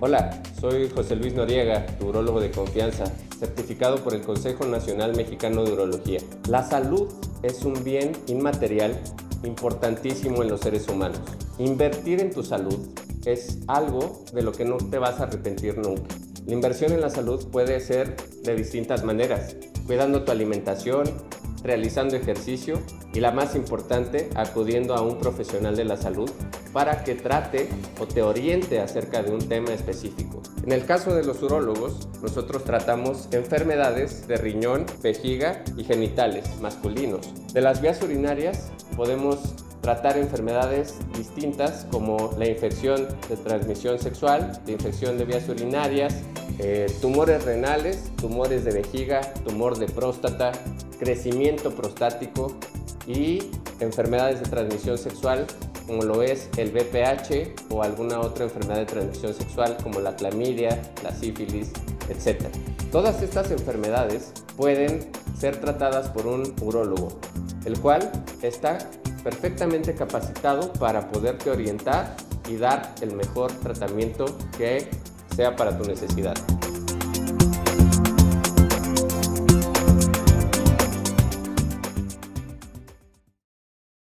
Hola, soy José Luis Noriega, urólogo de confianza, certificado por el Consejo Nacional Mexicano de Urología. La salud es un bien inmaterial importantísimo en los seres humanos. Invertir en tu salud es algo de lo que no te vas a arrepentir nunca. La inversión en la salud puede ser de distintas maneras, cuidando tu alimentación, realizando ejercicio y la más importante, acudiendo a un profesional de la salud para que trate o te oriente acerca de un tema específico. En el caso de los urólogos, nosotros tratamos enfermedades de riñón, vejiga y genitales masculinos. De las vías urinarias podemos tratar enfermedades distintas como la infección de transmisión sexual, la infección de vías urinarias, eh, tumores renales, tumores de vejiga, tumor de próstata, crecimiento prostático y enfermedades de transmisión sexual como lo es el VPH o alguna otra enfermedad de transmisión sexual como la clamidia, la sífilis, etc. Todas estas enfermedades pueden ser tratadas por un urólogo, el cual está perfectamente capacitado para poderte orientar y dar el mejor tratamiento que sea para tu necesidad.